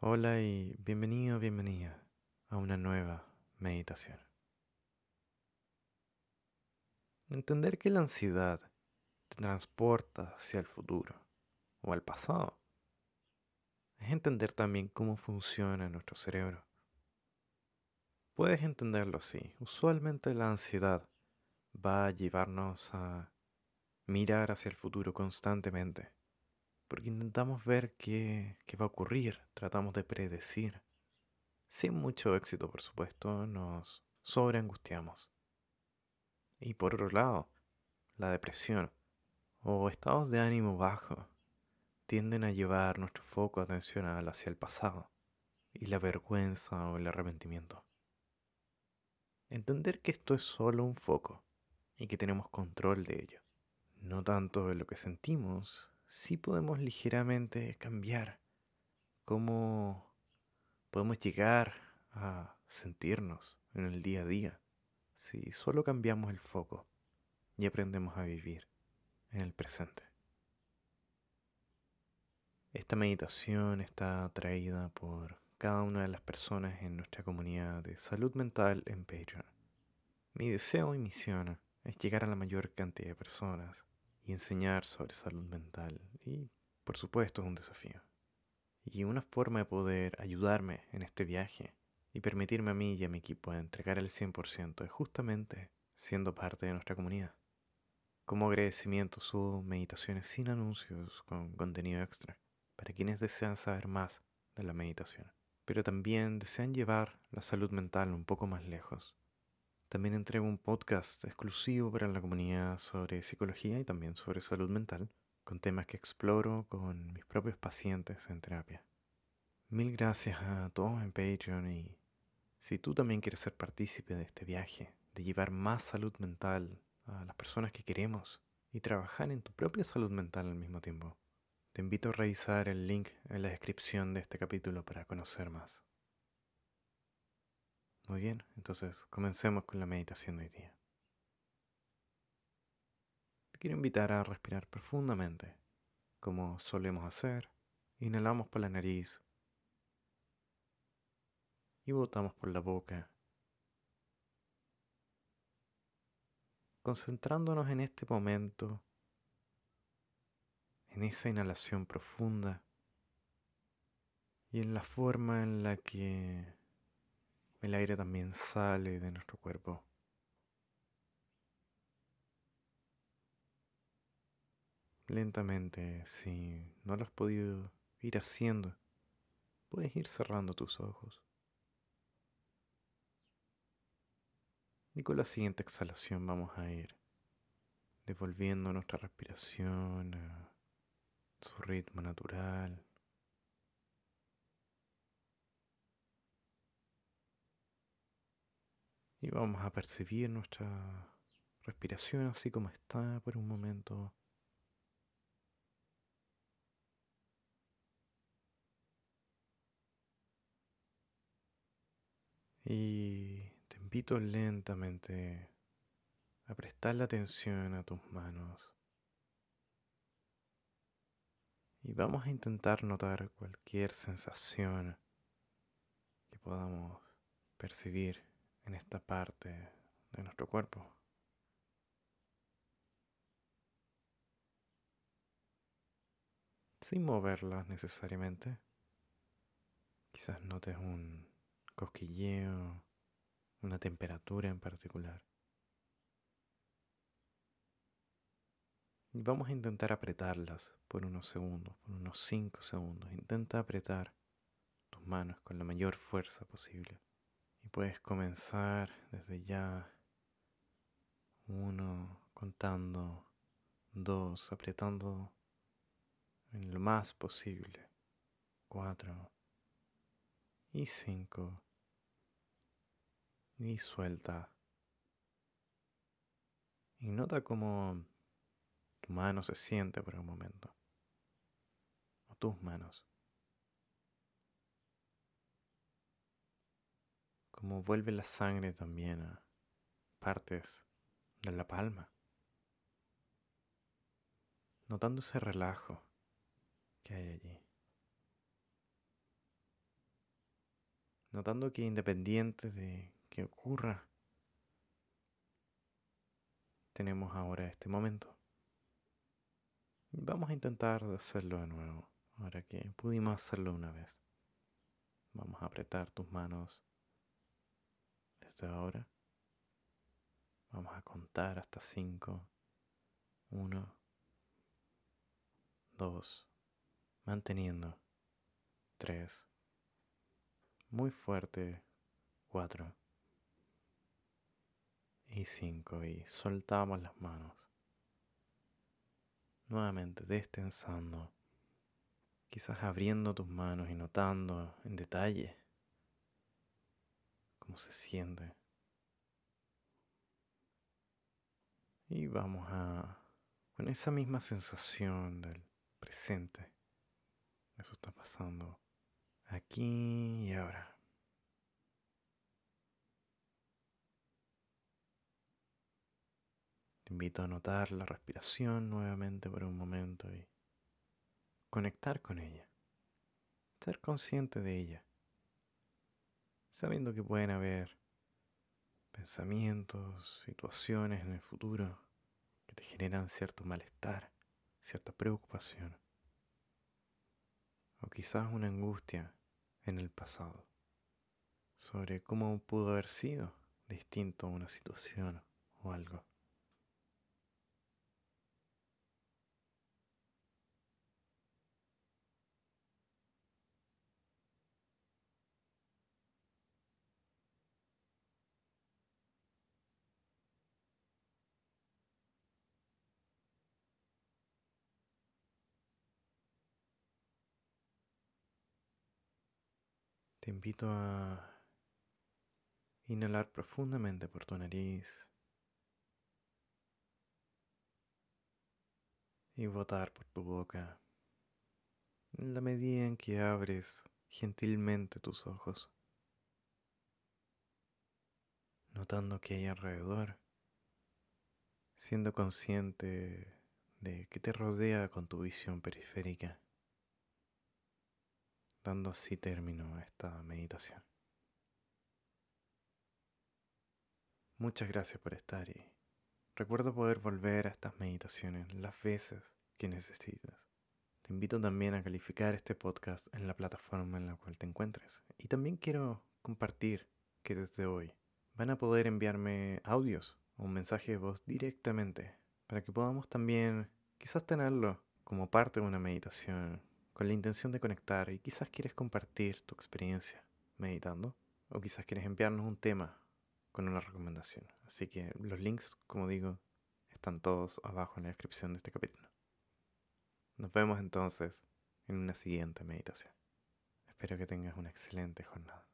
Hola y bienvenido, bienvenida a una nueva meditación. Entender que la ansiedad te transporta hacia el futuro o al pasado es entender también cómo funciona nuestro cerebro. Puedes entenderlo así. Usualmente la ansiedad va a llevarnos a mirar hacia el futuro constantemente porque intentamos ver qué, va a ocurrir, tratamos de predecir. Sin mucho éxito, por supuesto, nos sobreangustiamos. Y por otro lado, la depresión o estados de ánimo bajo tienden a llevar nuestro foco atencional hacia el pasado y la vergüenza o el arrepentimiento. Entender que esto es solo un foco y que tenemos control de ello, no tanto de lo que sentimos, sí podemos ligeramente cambiar cómo podemos llegar a sentirnos en el día a día si solo cambiamos el foco y aprendemos a vivir en el presente. Esta meditación está traída por cada una de las personas en nuestra comunidad de salud mental en Patreon. Mi deseo y misión es llegar a la mayor cantidad de personas y enseñar sobre salud mental. Y por supuesto es un desafío. Y una forma de poder ayudarme en este viaje y permitirme a mí y a mi equipo entregar el 100% es justamente siendo parte de nuestra comunidad. Como agradecimiento subo meditaciones sin anuncios con contenido extra para quienes desean saber más de la meditación, pero también desean llevar la salud mental un poco más lejos también entrego un podcast exclusivo para la comunidad sobre psicología y también sobre salud mental, con temas que exploro con mis propios pacientes en terapia. Mil gracias a todos en Patreon y si tú también quieres ser partícipe de este viaje, de llevar más salud mental a las personas que queremos y trabajar en tu propia salud mental al mismo tiempo, te invito a revisar el link en la descripción de este capítulo para conocer más. Muy bien, entonces comencemos con la meditación de hoy día. Te quiero invitar a respirar profundamente, como solemos hacer. Inhalamos por la nariz y botamos por la boca. Concentrándonos en este momento, en esa inhalación profunda y en la forma en la que el aire también sale de nuestro cuerpo. Lentamente, si no lo has podido ir haciendo, puedes ir cerrando tus ojos. Y con la siguiente exhalación vamos a ir devolviendo nuestra respiración a su ritmo natural. Y vamos a percibir nuestra respiración así como está por un momento. Y te invito lentamente a prestar la atención a tus manos. Y vamos a intentar notar cualquier sensación que podamos percibir en esta parte de nuestro cuerpo. Sin moverlas necesariamente. Quizás notes un cosquilleo, una temperatura en particular. Vamos a intentar apretarlas por unos segundos, por unos 5 segundos. Intenta apretar tus manos con la mayor fuerza posible. Puedes comenzar desde ya. Uno, contando. Dos, apretando en lo más posible. Cuatro. Y cinco. Y suelta. Y nota cómo tu mano se siente por un momento. O tus manos. Como vuelve la sangre también a partes de la palma, notando ese relajo que hay allí. notando que independiente de que ocurra, tenemos ahora este momento. Vamos a intentar hacerlo de nuevo, ahora que pudimos hacerlo una vez. Vamos a apretar tus manos desde ahora. Vamos a contar hasta cinco. Uno, dos, manteniendo. Tres, muy fuerte. Cuatro y cinco. Y soltamos las manos. Nuevamente destensando. Quizás abriendo tus manos y notando en detalle cómo se siente. Y vamos a, con esa misma sensación del presente, eso está pasando aquí y ahora. Te invito a notar la respiración nuevamente por un momento y conectar con ella, ser consciente de ella, sabiendo que pueden haber pensamientos, situaciones en el futuro que te generan cierto malestar, cierta preocupación, o quizás una angustia en el pasado sobre cómo pudo haber sido distinto a una situación o algo. Te invito a inhalar profundamente por tu nariz y botar por tu boca. En la medida en que abres gentilmente tus ojos, notando que hay alrededor, siendo consciente de que te rodea con tu visión periférica dando así término a esta meditación. Muchas gracias por estar y recuerdo poder volver a estas meditaciones las veces que necesitas. Te invito también a calificar este podcast en la plataforma en la cual te encuentres. Y también quiero compartir que desde hoy van a poder enviarme audios o un mensaje de voz directamente para que podamos también quizás tenerlo como parte de una meditación con la intención de conectar y quizás quieres compartir tu experiencia meditando o quizás quieres enviarnos un tema con una recomendación. Así que los links, como digo, están todos abajo en la descripción de este capítulo. Nos vemos entonces en una siguiente meditación. Espero que tengas una excelente jornada.